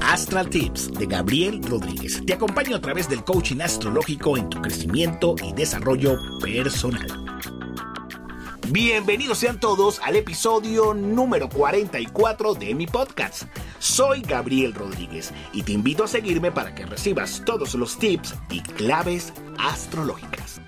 Astral Tips de Gabriel Rodríguez. Te acompaño a través del coaching astrológico en tu crecimiento y desarrollo personal. Bienvenidos sean todos al episodio número 44 de mi podcast. Soy Gabriel Rodríguez y te invito a seguirme para que recibas todos los tips y claves astrológicas.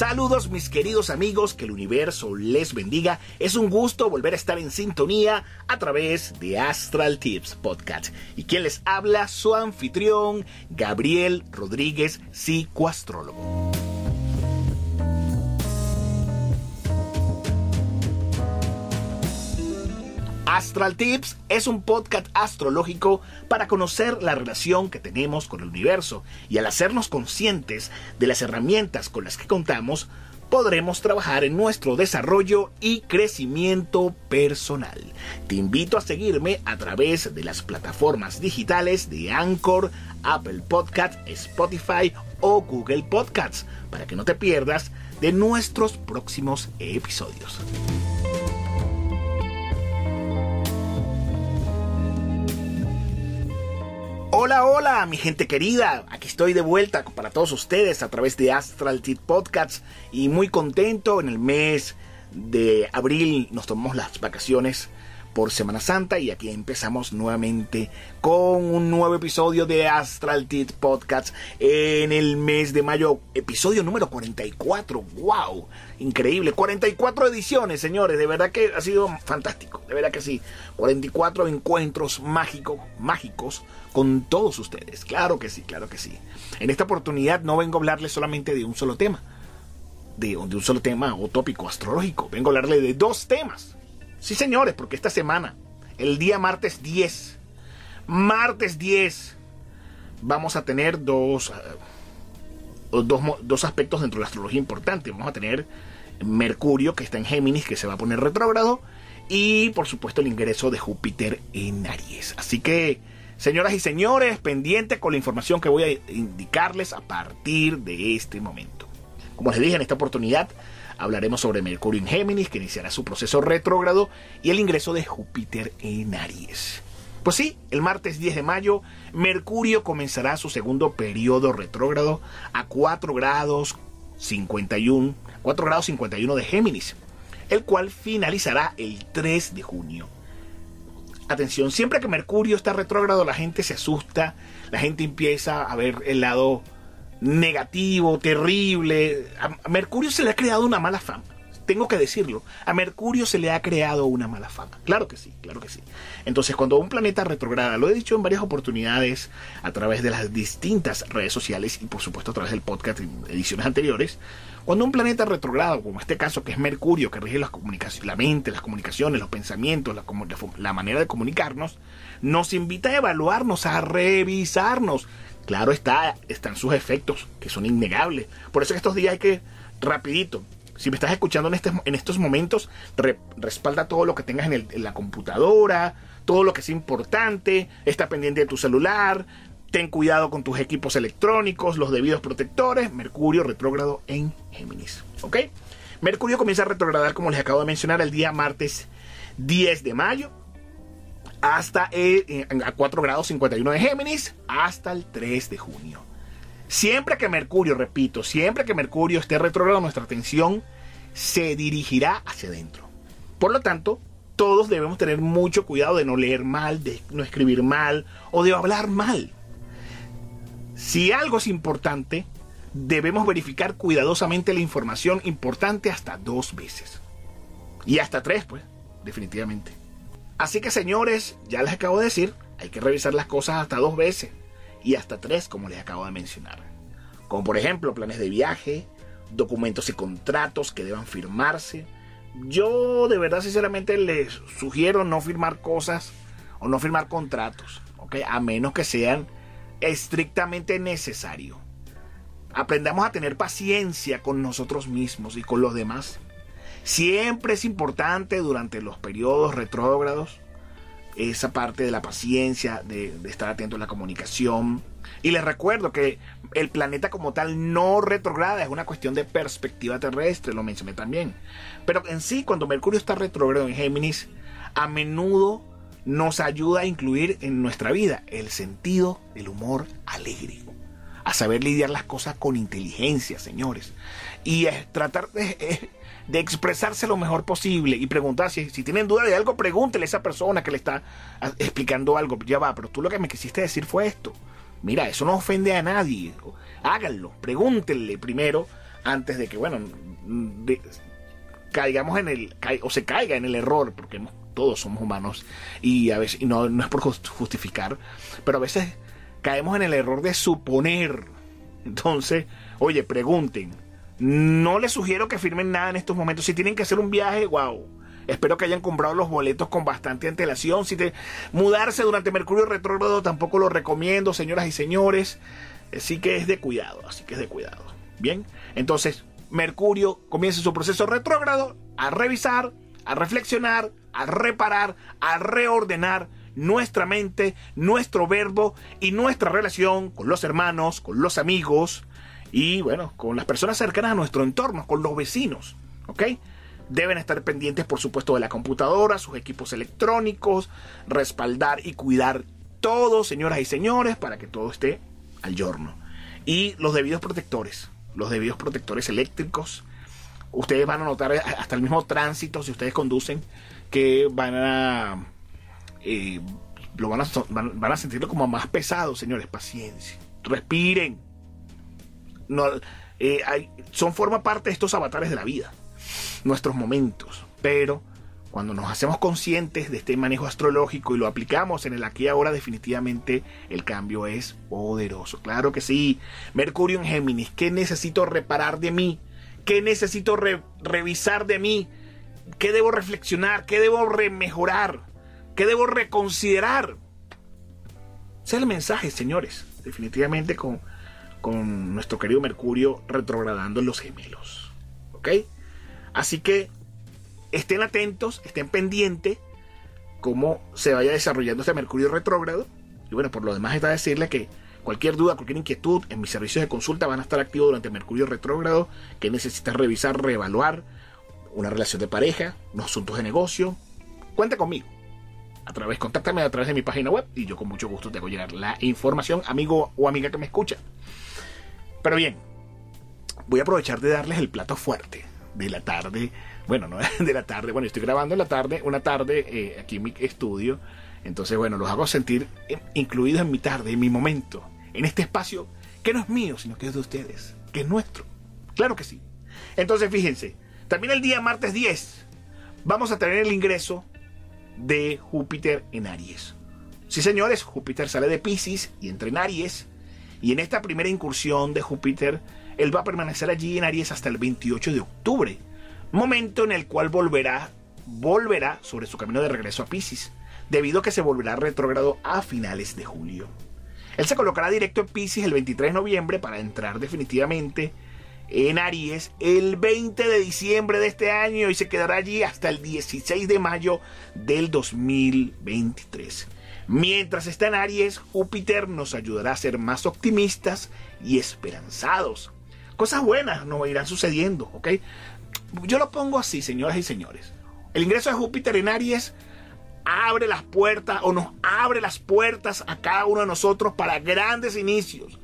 Saludos mis queridos amigos, que el universo les bendiga. Es un gusto volver a estar en sintonía a través de Astral Tips Podcast. Y quien les habla, su anfitrión, Gabriel Rodríguez, psicoastrólogo. Astral Tips es un podcast astrológico para conocer la relación que tenemos con el universo y al hacernos conscientes de las herramientas con las que contamos, podremos trabajar en nuestro desarrollo y crecimiento personal. Te invito a seguirme a través de las plataformas digitales de Anchor, Apple Podcast, Spotify o Google Podcasts para que no te pierdas de nuestros próximos episodios. Hola, hola, mi gente querida. Aquí estoy de vuelta para todos ustedes a través de Astral Tit Podcasts y muy contento. En el mes de abril nos tomamos las vacaciones por Semana Santa y aquí empezamos nuevamente con un nuevo episodio de Astral Tit Podcast en el mes de mayo, episodio número 44. ¡Wow! Increíble, 44 ediciones, señores, de verdad que ha sido fantástico, de verdad que sí. 44 encuentros mágicos, mágicos con todos ustedes. Claro que sí, claro que sí. En esta oportunidad no vengo a hablarles solamente de un solo tema, de, de un solo tema o tópico astrológico, vengo a hablarle de dos temas Sí, señores, porque esta semana, el día martes 10, martes 10, vamos a tener dos, uh, dos, dos, aspectos dentro de la astrología importantes. Vamos a tener Mercurio, que está en Géminis, que se va a poner retrógrado, y por supuesto el ingreso de Júpiter en Aries. Así que, señoras y señores, pendiente con la información que voy a indicarles a partir de este momento. Como les dije en esta oportunidad, Hablaremos sobre Mercurio en Géminis, que iniciará su proceso retrógrado, y el ingreso de Júpiter en Aries. Pues sí, el martes 10 de mayo, Mercurio comenzará su segundo periodo retrógrado a 4 grados 51, 4 grados 51 de Géminis, el cual finalizará el 3 de junio. Atención, siempre que Mercurio está retrógrado la gente se asusta, la gente empieza a ver el lado negativo, terrible. A Mercurio se le ha creado una mala fama. Tengo que decirlo. A Mercurio se le ha creado una mala fama. Claro que sí, claro que sí. Entonces, cuando un planeta retrograda, lo he dicho en varias oportunidades a través de las distintas redes sociales y por supuesto a través del podcast en ediciones anteriores, cuando un planeta retrogrado, como este caso que es Mercurio, que rige las comunicaciones, la mente, las comunicaciones, los pensamientos, la, la manera de comunicarnos, nos invita a evaluarnos, a revisarnos Claro está, están sus efectos, que son innegables. Por eso en estos días hay que, rapidito, si me estás escuchando en, en estos momentos, respalda todo lo que tengas en, en, la computadora, todo lo que es importante, está pendiente de tu celular, ten cuidado con tus equipos electrónicos, los debidos protectores, Mercurio retrógrado en Géminis. ¿Ok? Mercurio comienza a retrogradar, como les acabo de mencionar, el día martes 10 de mayo hasta eh, a 4 grados 51 de Géminis hasta el 3 de junio. Siempre que Mercurio, repito, siempre que Mercurio esté retrogrado, nuestra atención se dirigirá hacia adentro. Por lo tanto, todos debemos tener mucho cuidado de no leer mal, de no escribir mal o de hablar mal. Si algo es importante, debemos verificar cuidadosamente la información importante hasta dos veces. Y hasta tres, pues, definitivamente. Así que señores, ya les acabo de decir, hay que revisar las cosas hasta dos veces y hasta tres, como les acabo de mencionar. Como por ejemplo planes de viaje, documentos y contratos que deban firmarse. Yo de verdad sinceramente les sugiero no firmar cosas o no firmar contratos. A menos que sean estrictamente necesario. aprendamos a tener paciencia con nosotros mismos y con los demás. Siempre es importante durante los periodos retrógrados esa parte de la paciencia, de, estar atento a la comunicación. Y les recuerdo que el planeta como tal no retrograda, es una cuestión de perspectiva terrestre, lo mencioné también. Pero en sí, cuando Mercurio está retrógrado en Géminis, a menudo nos ayuda a incluir en nuestra vida el sentido del humor alegre. A saber lidiar las cosas con inteligencia, señores. Y tratar de de expresarse lo mejor posible y preguntar si, si tienen duda de algo, pregúntele a esa persona que le está explicando algo. Ya va, pero tú lo que me quisiste decir fue esto. Mira, eso no ofende a nadie. Háganlo, pregúntenle primero antes de que, bueno, caigamos en el, o se caiga en el error, porque todos somos humanos y a veces, no, no es por justificar, pero a veces caemos en el error de suponer. Entonces, oye, pregunten, no les sugiero que firmen nada en estos momentos. Si tienen que hacer un viaje, wow. Espero que hayan comprado los boletos con bastante antelación. Si te mudarse durante Mercurio retrógrado tampoco lo recomiendo, señoras y señores. Así que es de cuidado, así que es de cuidado. Bien, entonces Mercurio comienza su proceso retrógrado a revisar, a reflexionar, a reparar, a reordenar nuestra mente, nuestro verbo y nuestra relación con los hermanos, con los amigos, y bueno, con las personas cercanas a nuestro entorno, con los vecinos, ¿ok? Deben estar pendientes, por supuesto, de la computadora, sus equipos electrónicos, respaldar y cuidar todo, señoras y señores, para que todo esté al giorno. Y los debidos protectores, los debidos protectores eléctricos. Ustedes van a notar hasta el mismo tránsito, si ustedes conducen, que van a... Eh, lo van a, van a sentirlo como más pesado, señores. Paciencia. Respiren no, eh, son forma parte de estos avatares de la vida, nuestros momentos. Pero cuando nos hacemos conscientes de este manejo astrológico y lo aplicamos en el aquí y ahora, definitivamente el cambio es poderoso. Claro que sí. Mercurio en Géminis, ¿qué necesito reparar de mí? ¿Qué necesito revisar de mí? ¿Qué debo reflexionar? ¿Qué debo remejorar? ¿Qué debo reconsiderar? Ese es el mensaje, señores. Definitivamente con con nuestro querido Mercurio retrogradando en los gemelos. ¿Ok? Así que estén atentos, estén pendientes cómo se vaya desarrollando este Mercurio retrógrado. Y bueno, por lo demás está decirle que cualquier duda, cualquier inquietud en mis servicios de consulta van a estar activos durante Mercurio retrógrado, que necesitas revisar, reevaluar una relación de pareja, unos asuntos de negocio. Cuenta conmigo. A través, contáctame a través de mi página web y yo con mucho gusto te hago llegar la información, amigo o amiga que me escucha. Pero bien, voy a aprovechar de darles el plato fuerte de la tarde. Bueno, no de la tarde, bueno, estoy grabando en la tarde, una tarde eh, aquí en mi estudio. Entonces, bueno, los hago sentir incluidos en mi tarde, en mi momento, en este espacio que no es mío, sino que es de ustedes, que es nuestro. Claro que sí. Entonces, fíjense, también el día martes 10 vamos a tener el ingreso de Júpiter en Aries. Sí, señores, Júpiter sale de Pisces y entra en Aries. Y en esta primera incursión de Júpiter, él va a permanecer allí en Aries hasta el 28 de octubre, momento en el cual volverá, volverá sobre su camino de regreso a Pisces, debido a que se volverá retrógrado a finales de julio. Él se colocará directo en Pisces el 23 de noviembre para entrar definitivamente en Aries el 20 de diciembre de este año y se quedará allí hasta el 16 de mayo del 2023. Mientras está en Aries, Júpiter nos ayudará a ser más optimistas y esperanzados. Cosas buenas nos irán sucediendo, ¿ok? Yo lo pongo así, señoras y señores. El ingreso de Júpiter en Aries abre las puertas o nos abre las puertas a cada uno de nosotros para grandes inicios,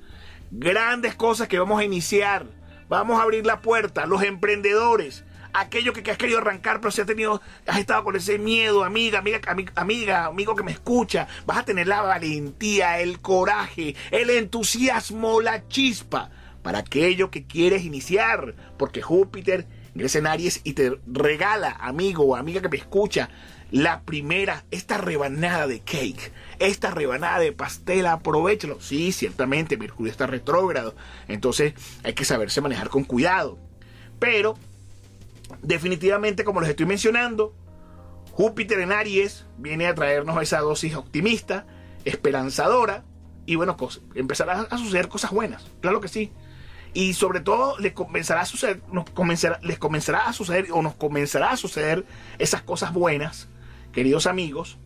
grandes cosas que vamos a iniciar. Vamos a abrir la puerta, los emprendedores, aquello que, has querido arrancar, pero si has tenido, has estado con ese miedo, amiga, amiga, amiga, amigo que me escucha, vas a tener la valentía, el coraje, el entusiasmo, la chispa para aquello que quieres iniciar, porque Júpiter ingresa en Aries y te regala, amigo o amiga que me escucha, la primera, esta rebanada de cake, esta rebanada de pastel, aprovechalo. Sí, ciertamente, Mercurio está retrógrado, entonces hay que saberse manejar con cuidado. Pero definitivamente, como les estoy mencionando, Júpiter en Aries viene a traernos esa dosis optimista, esperanzadora, y bueno, empezará a suceder cosas buenas, claro que sí. Y sobre todo les comenzará a suceder, les comenzará a suceder o nos comenzará a suceder esas cosas buenas, queridos amigos,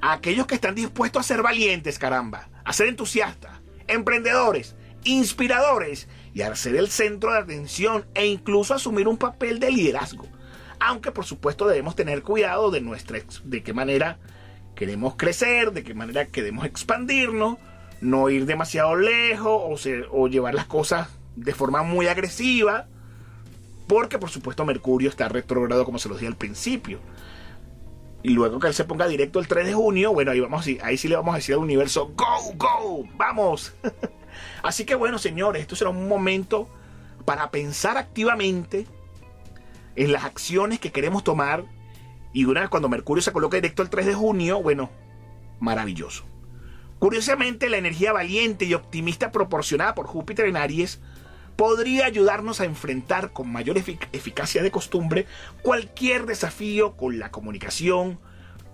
a aquellos que están dispuestos a ser valientes, caramba, a ser entusiastas, emprendedores, inspiradores y a ser el centro de atención e incluso asumir un papel de liderazgo. Aunque por supuesto debemos tener cuidado de nuestra de qué manera queremos crecer, de qué manera queremos expandirnos, no ir demasiado lejos o, llevar las cosas de forma muy agresiva, porque por supuesto Mercurio está retrogrado como se los dije al principio. Y luego que él se ponga directo el 3 de junio, bueno, ahí, vamos, ahí sí le vamos a decir al universo, go, go, vamos. Así que bueno, señores, esto será un momento para pensar activamente en las acciones que queremos tomar. Y una vez cuando Mercurio se coloque directo el 3 de junio, bueno, maravilloso. Curiosamente, la energía valiente y optimista proporcionada por Júpiter en Aries podría ayudarnos a enfrentar con mayor eficacia de costumbre cualquier desafío con la comunicación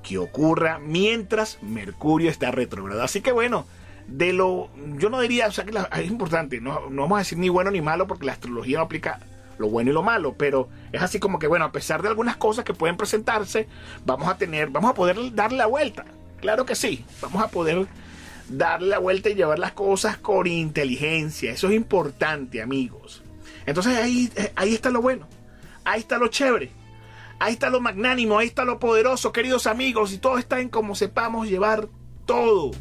que ocurra mientras Mercurio está retrogrado. Así que bueno, de lo yo no diría, o sea que es importante, no, no vamos a decir ni bueno ni malo porque la astrología no aplica lo bueno y lo malo, pero es así como que bueno, a pesar de algunas cosas que pueden presentarse, vamos a tener, vamos a poder darle la vuelta. Claro que sí, vamos a poder darle la vuelta y llevar las cosas con inteligencia. Eso es importante, amigos. Entonces ahí, eh, ahí está lo bueno. Ahí está lo chévere. Ahí está lo magnánimo. Ahí está lo poderoso, queridos amigos. Y todo está en cómo sepamos llevar todo.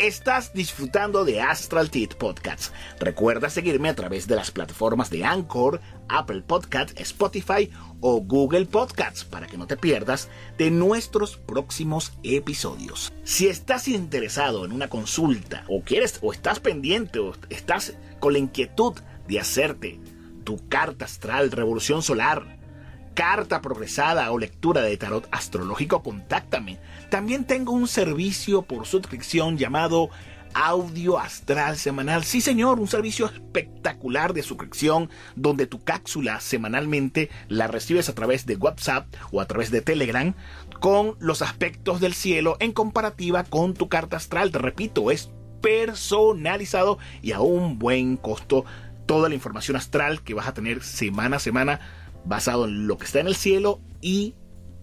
Estás disfrutando de Astral Teeth Podcasts. Recuerda seguirme a través de las plataformas de Anchor, Apple Podcast, Spotify o Google Podcasts para que no te pierdas de nuestros próximos episodios. Si estás interesado en una consulta o quieres o estás pendiente o estás con la inquietud de hacerte tu carta astral Revolución Solar carta progresada o lectura de tarot astrológico, contáctame. También tengo un servicio por suscripción llamado Audio Astral Semanal. Sí, señor, un servicio espectacular de suscripción donde tu cápsula semanalmente la recibes a través de WhatsApp o a través de Telegram con los aspectos del cielo en comparativa con tu carta astral. Te repito, es personalizado y a un buen costo toda la información astral que vas a tener semana a semana basado en lo que está en el cielo y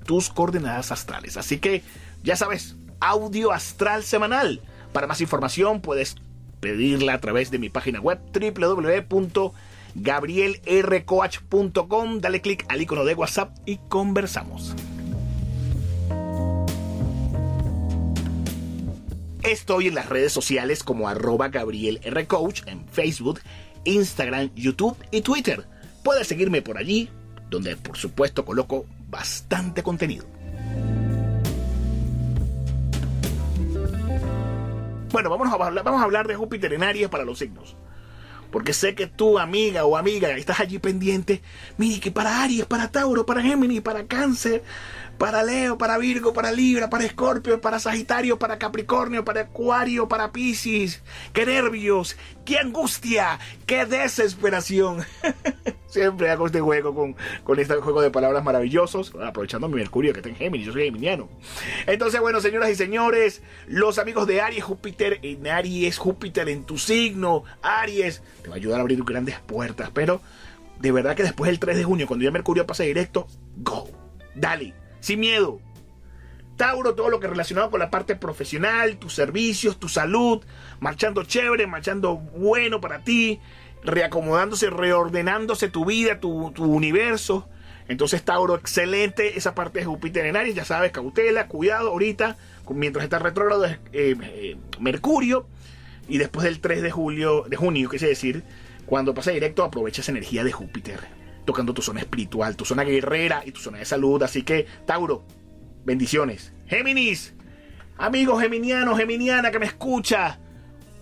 tus coordenadas astrales. Así que ya sabes, audio astral semanal. Para más información puedes pedirla a través de mi página web www.gabrielrcoach.com. Dale clic al icono de WhatsApp y conversamos. Estoy en las redes sociales como arroba Gabriel en Facebook, Instagram, YouTube y Twitter. Puedes seguirme por allí donde por supuesto coloco bastante contenido. Bueno, vamos a hablar, vamos a hablar de Júpiter en Aries para los signos. Porque sé que tú, amiga o amiga, estás allí pendiente. Mire que para Aries, para Tauro, para Géminis, para Cáncer, para Leo, para Virgo, para Libra, para Escorpio, para Sagitario, para Capricornio, para Acuario, para Piscis. ¡Qué nervios! ¡Qué angustia! ¡Qué desesperación! Siempre hago este juego con, con este juego de palabras maravillosos, aprovechando mi Mercurio que está en Géminis, yo soy geminiano. Entonces, bueno, señoras y señores, los amigos de Aries, Júpiter en Aries, Júpiter en tu signo, Aries, te va a ayudar a abrir grandes puertas, pero de verdad que después del 3 de junio, cuando ya Mercurio pase directo, go, dale sin miedo. Tauro, todo lo que relacionado con la parte profesional, tus servicios, tu salud, marchando chévere, marchando bueno para ti, reacomodándose, reordenándose tu vida, tu, universo. Entonces, Tauro, excelente esa parte de Júpiter en Aries, ya sabes, cautela, cuidado ahorita, mientras está retrógrado eh, eh, Mercurio, y después del 3 de julio, de junio, quise decir, cuando pase directo, aprovecha esa energía de Júpiter tocando tu zona espiritual, tu zona guerrera y tu zona de salud. Así que, Tauro, bendiciones. Géminis, amigo geminiano, geminiana que me escucha,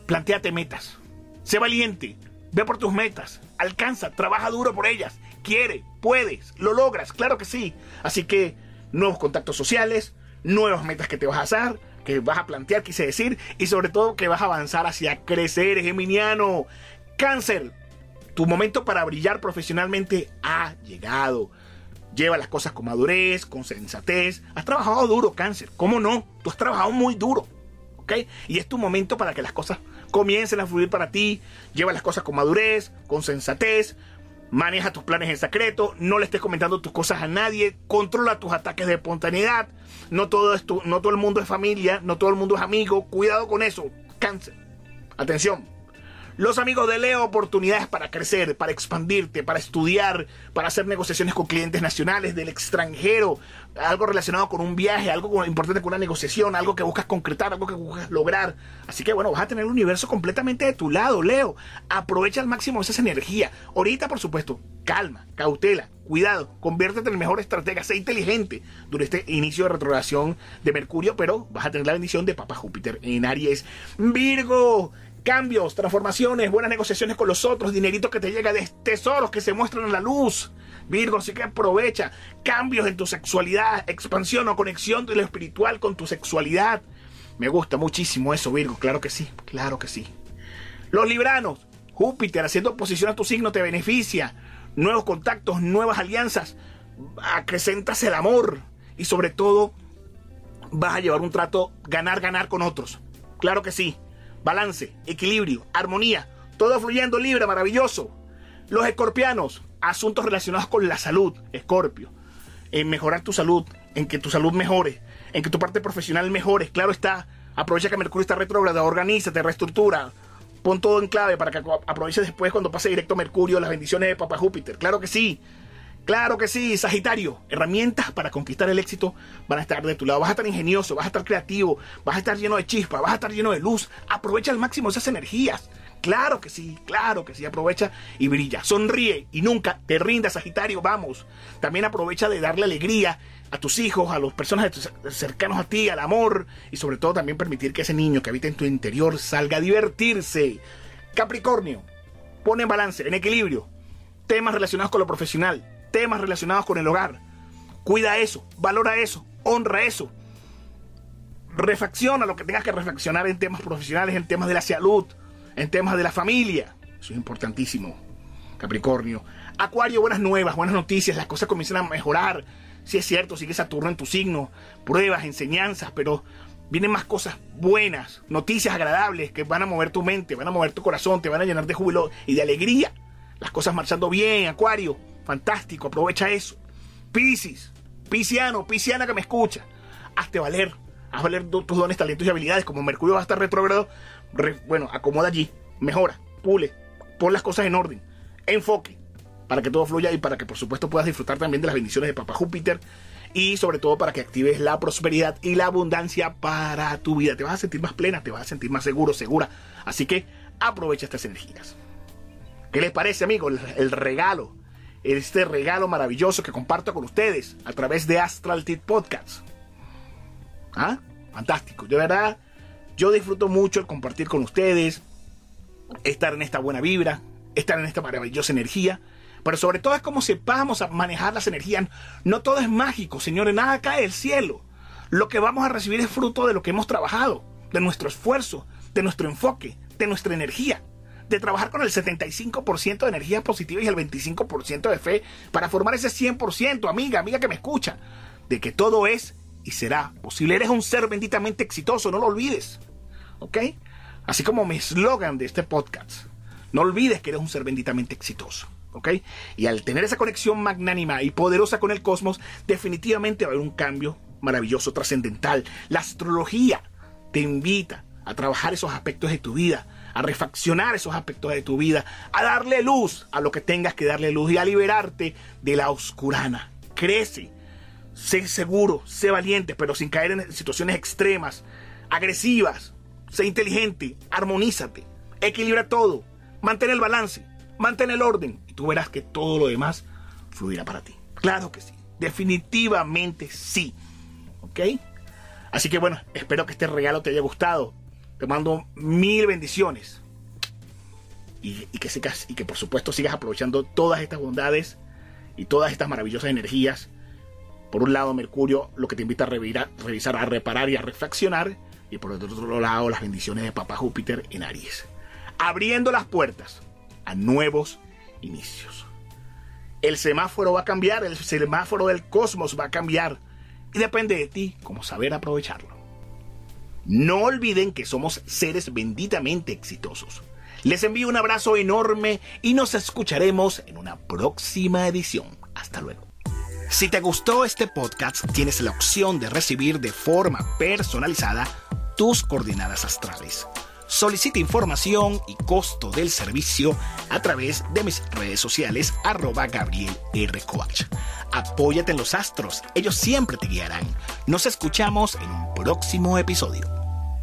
planteate metas. Sé valiente, ve por tus metas, alcanza, trabaja duro por ellas, quiere, puedes, lo logras, claro que sí. Así que, nuevos contactos sociales, nuevas metas que te vas a hacer, que vas a plantear, quise decir, y sobre todo que vas a avanzar hacia crecer, geminiano. Cáncer, tu momento para brillar profesionalmente ha llegado. Lleva las cosas con madurez, con sensatez. Has trabajado duro, cáncer. ¿Cómo no? Tú has trabajado muy duro. ¿ok? Y es tu momento para que las cosas comiencen a fluir para ti. Lleva las cosas con madurez, con sensatez. Maneja tus planes en secreto, no le estés comentando tus cosas a nadie, controla tus ataques de espontaneidad. No todo, es no todo el mundo es familia, no todo el mundo es amigo. Cuidado con eso. Cáncer. Atención, los amigos de Leo, oportunidades para crecer, para expandirte, para estudiar, para hacer negociaciones con clientes nacionales, del extranjero, algo relacionado con un viaje, algo importante con una negociación, algo que buscas concretar, algo que buscas lograr. Así que bueno, vas a tener el universo completamente de tu lado, Leo. Aprovecha al máximo esa energía. Ahorita, por supuesto, calma, cautela, cuidado, conviértete en el mejor estratega, sé inteligente durante este inicio de retrogradación de Mercurio, pero vas a tener la bendición de Papa Júpiter en Aries. Virgo, cambios, transformaciones, buenas negociaciones con los otros, dinerito que te llega de tesoros que se muestran en la luz. Virgo, así que aprovecha cambios en tu sexualidad, expansión o conexión de lo espiritual con tu sexualidad. Me gusta muchísimo eso, Virgo, claro que sí, claro que sí. Los libranos, Júpiter haciendo oposición a tu signo te beneficia. Nuevos contactos, nuevas alianzas, acrecentas el amor y sobre todo vas a llevar un trato ganar, ganar con otros. Claro que sí balance, equilibrio, armonía, todo fluyendo libre, maravilloso. Los escorpianos, asuntos relacionados con la salud, escorpio, en mejorar tu salud, en que tu salud mejore, en que tu parte profesional mejore, claro está, aprovecha que Mercurio está retrógrado, organízate, reestructura, pon todo en clave para que aproveches después cuando pase directo Mercurio las bendiciones de Papá Júpiter, claro que sí. Claro que sí, Sagitario. Herramientas para conquistar el éxito van a estar de tu lado. Vas a estar ingenioso, vas a estar creativo, vas a estar lleno de chispa, vas a estar lleno de luz. Aprovecha al máximo esas energías. Claro que sí, claro que sí, aprovecha y brilla. Sonríe y nunca te rindas, Sagitario, vamos. También aprovecha de darle alegría a tus hijos, a las personas cercanos a ti, al amor y sobre todo también permitir que ese niño que habita en tu interior salga a divertirse. Capricornio, pone en balance, en equilibrio, temas relacionados con lo profesional, temas relacionados con el hogar. Cuida eso, valora eso, honra eso. Refacciona lo que tengas que reflexionar en temas profesionales, en temas de la salud, en temas de la familia. Eso es importantísimo. Capricornio. Acuario, buenas nuevas, buenas noticias, las cosas comienzan a mejorar. Si es cierto, sigue Saturno en tu signo, pruebas, enseñanzas, pero vienen más cosas buenas, noticias agradables que van a mover tu mente, van a mover tu corazón, te van a llenar de júbilo y de alegría. Las cosas marchando bien, Acuario. Fantástico, aprovecha eso. Piscis, pisciano, pisciana que me escucha. Hazte valer. Haz valer tus dones, talentos y habilidades. Como Mercurio va a estar retrógrado, bueno, acomoda allí, mejora, pule, pon las cosas en orden, enfoque, para que todo fluya y para que por supuesto puedas disfrutar también de las bendiciones de Papá Júpiter y sobre todo para que actives la prosperidad y la abundancia para tu vida. Te vas a sentir más plena, te vas a sentir más seguro, segura. Así que aprovecha estas energías. ¿Qué les parece, amigos? El regalo este regalo maravilloso que comparto con ustedes a través de Astral Tip Podcast. ¿Ah? Fantástico. De verdad, yo disfruto mucho el compartir con ustedes, estar en esta buena vibra, estar en esta maravillosa energía. Pero sobre todo es como sepamos manejar las energías. No todo es mágico, señores, nada cae del cielo. Lo que vamos a recibir es fruto de lo que hemos trabajado, de nuestro esfuerzo, de nuestro enfoque, de nuestra energía de trabajar con el 75% de energía positiva y el 25% de fe para formar ese 100%, amiga, amiga que me escucha, de que todo es y será posible. Eres un ser benditamente exitoso, no lo olvides. ¿Ok? Así como mi eslogan de este podcast. No olvides que eres un ser benditamente exitoso. ¿Ok? Y al tener esa conexión magnánima y poderosa con el cosmos, definitivamente va a haber un cambio maravilloso, trascendental. La astrología te invita a trabajar esos aspectos de tu vida, a refaccionar esos aspectos de tu vida, a darle luz a lo que tengas que darle luz y a liberarte de la oscurana. Crece, sé seguro, sé valiente, pero sin caer en situaciones extremas, agresivas. Sé inteligente, armonízate, equilibra todo, mantén el balance, mantén el orden y tú verás que todo lo demás fluirá para ti. Claro que sí, definitivamente sí. ¿Ok? Así que bueno, espero que este regalo te haya gustado. Te mando mil bendiciones. Y, que sigas, y que por supuesto sigas aprovechando todas estas bondades y todas estas maravillosas energías. Por un lado, Mercurio lo que te invita a revisar, a reparar y a reflexionar. Y por otro lado, las bendiciones de Papá Júpiter en Aries. Abriendo las puertas a nuevos inicios. El semáforo va a cambiar, el semáforo del cosmos va a cambiar. Y depende de ti cómo saber aprovecharlo. No olviden que somos seres benditamente exitosos. Les envío un abrazo enorme y nos escucharemos en una próxima edición. Hasta luego. Si te gustó este podcast, tienes la opción de recibir de forma personalizada tus coordenadas astrales. Solicita información y costo del servicio a través de mis redes sociales arroba Gabriel R. Coach. Apóyate en los astros, ellos siempre te guiarán. Nos escuchamos en un próximo episodio.